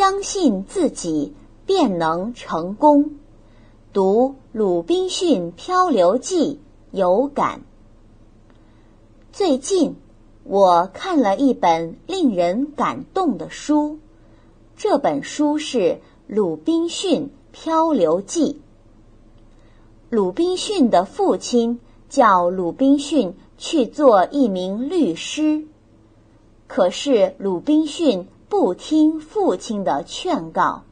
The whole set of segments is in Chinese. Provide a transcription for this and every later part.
相信自己便能成功。读《鲁滨逊漂流记》有感。最近，我看了一本令人感动的书，这本书是《鲁滨逊漂流记》。鲁滨逊的父亲叫鲁滨逊去做一名律师，可是鲁滨逊不听父亲的劝告，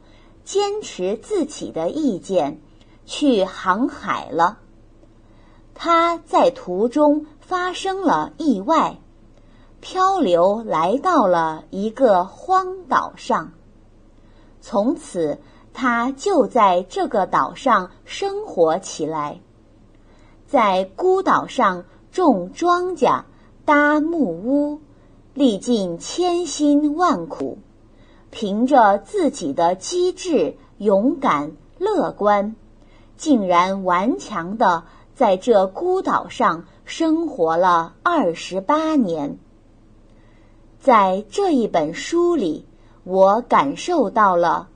坚持自己的意见，去航海了。他在途中发生了意外，漂流来到了一个荒岛上，从此。他就在这个岛上生活起来，在孤岛上种庄稼、搭木屋，历尽千辛万苦，凭着自己的机智、勇敢、乐观，竟然顽强的在这孤岛上生活了二十八年。在这一本书里，我感受到了。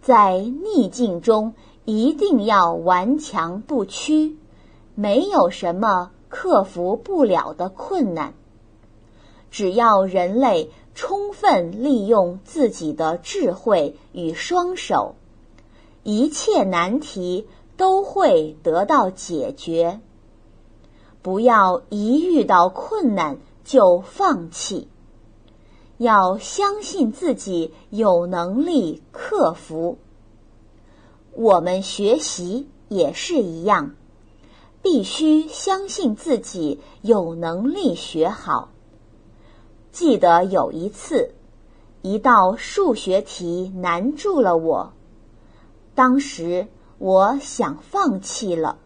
在逆境中，一定要顽强不屈，没有什么克服不了的困难。只要人类充分利用自己的智慧与双手，一切难题都会得到解决。不要一遇到困难就放弃。要相信自己有能力克服。我们学习也是一样，必须相信自己有能力学好。记得有一次，一道数学题难住了我，当时我想放弃了，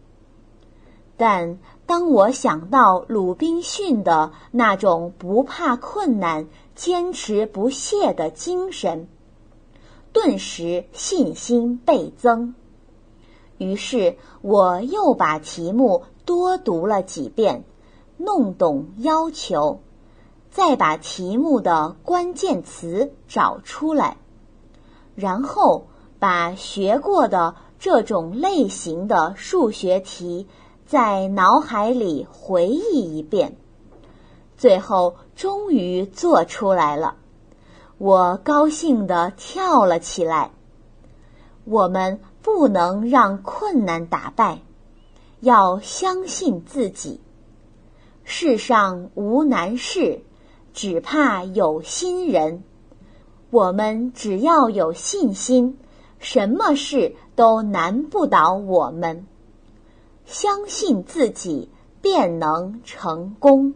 但。当我想到鲁滨逊的那种不怕困难、坚持不懈的精神，顿时信心倍增。于是我又把题目多读了几遍，弄懂要求，再把题目的关键词找出来，然后把学过的这种类型的数学题。在脑海里回忆一遍，最后终于做出来了，我高兴地跳了起来。我们不能让困难打败，要相信自己。世上无难事，只怕有心人。我们只要有信心，什么事都难不倒我们。相信自己，便能成功。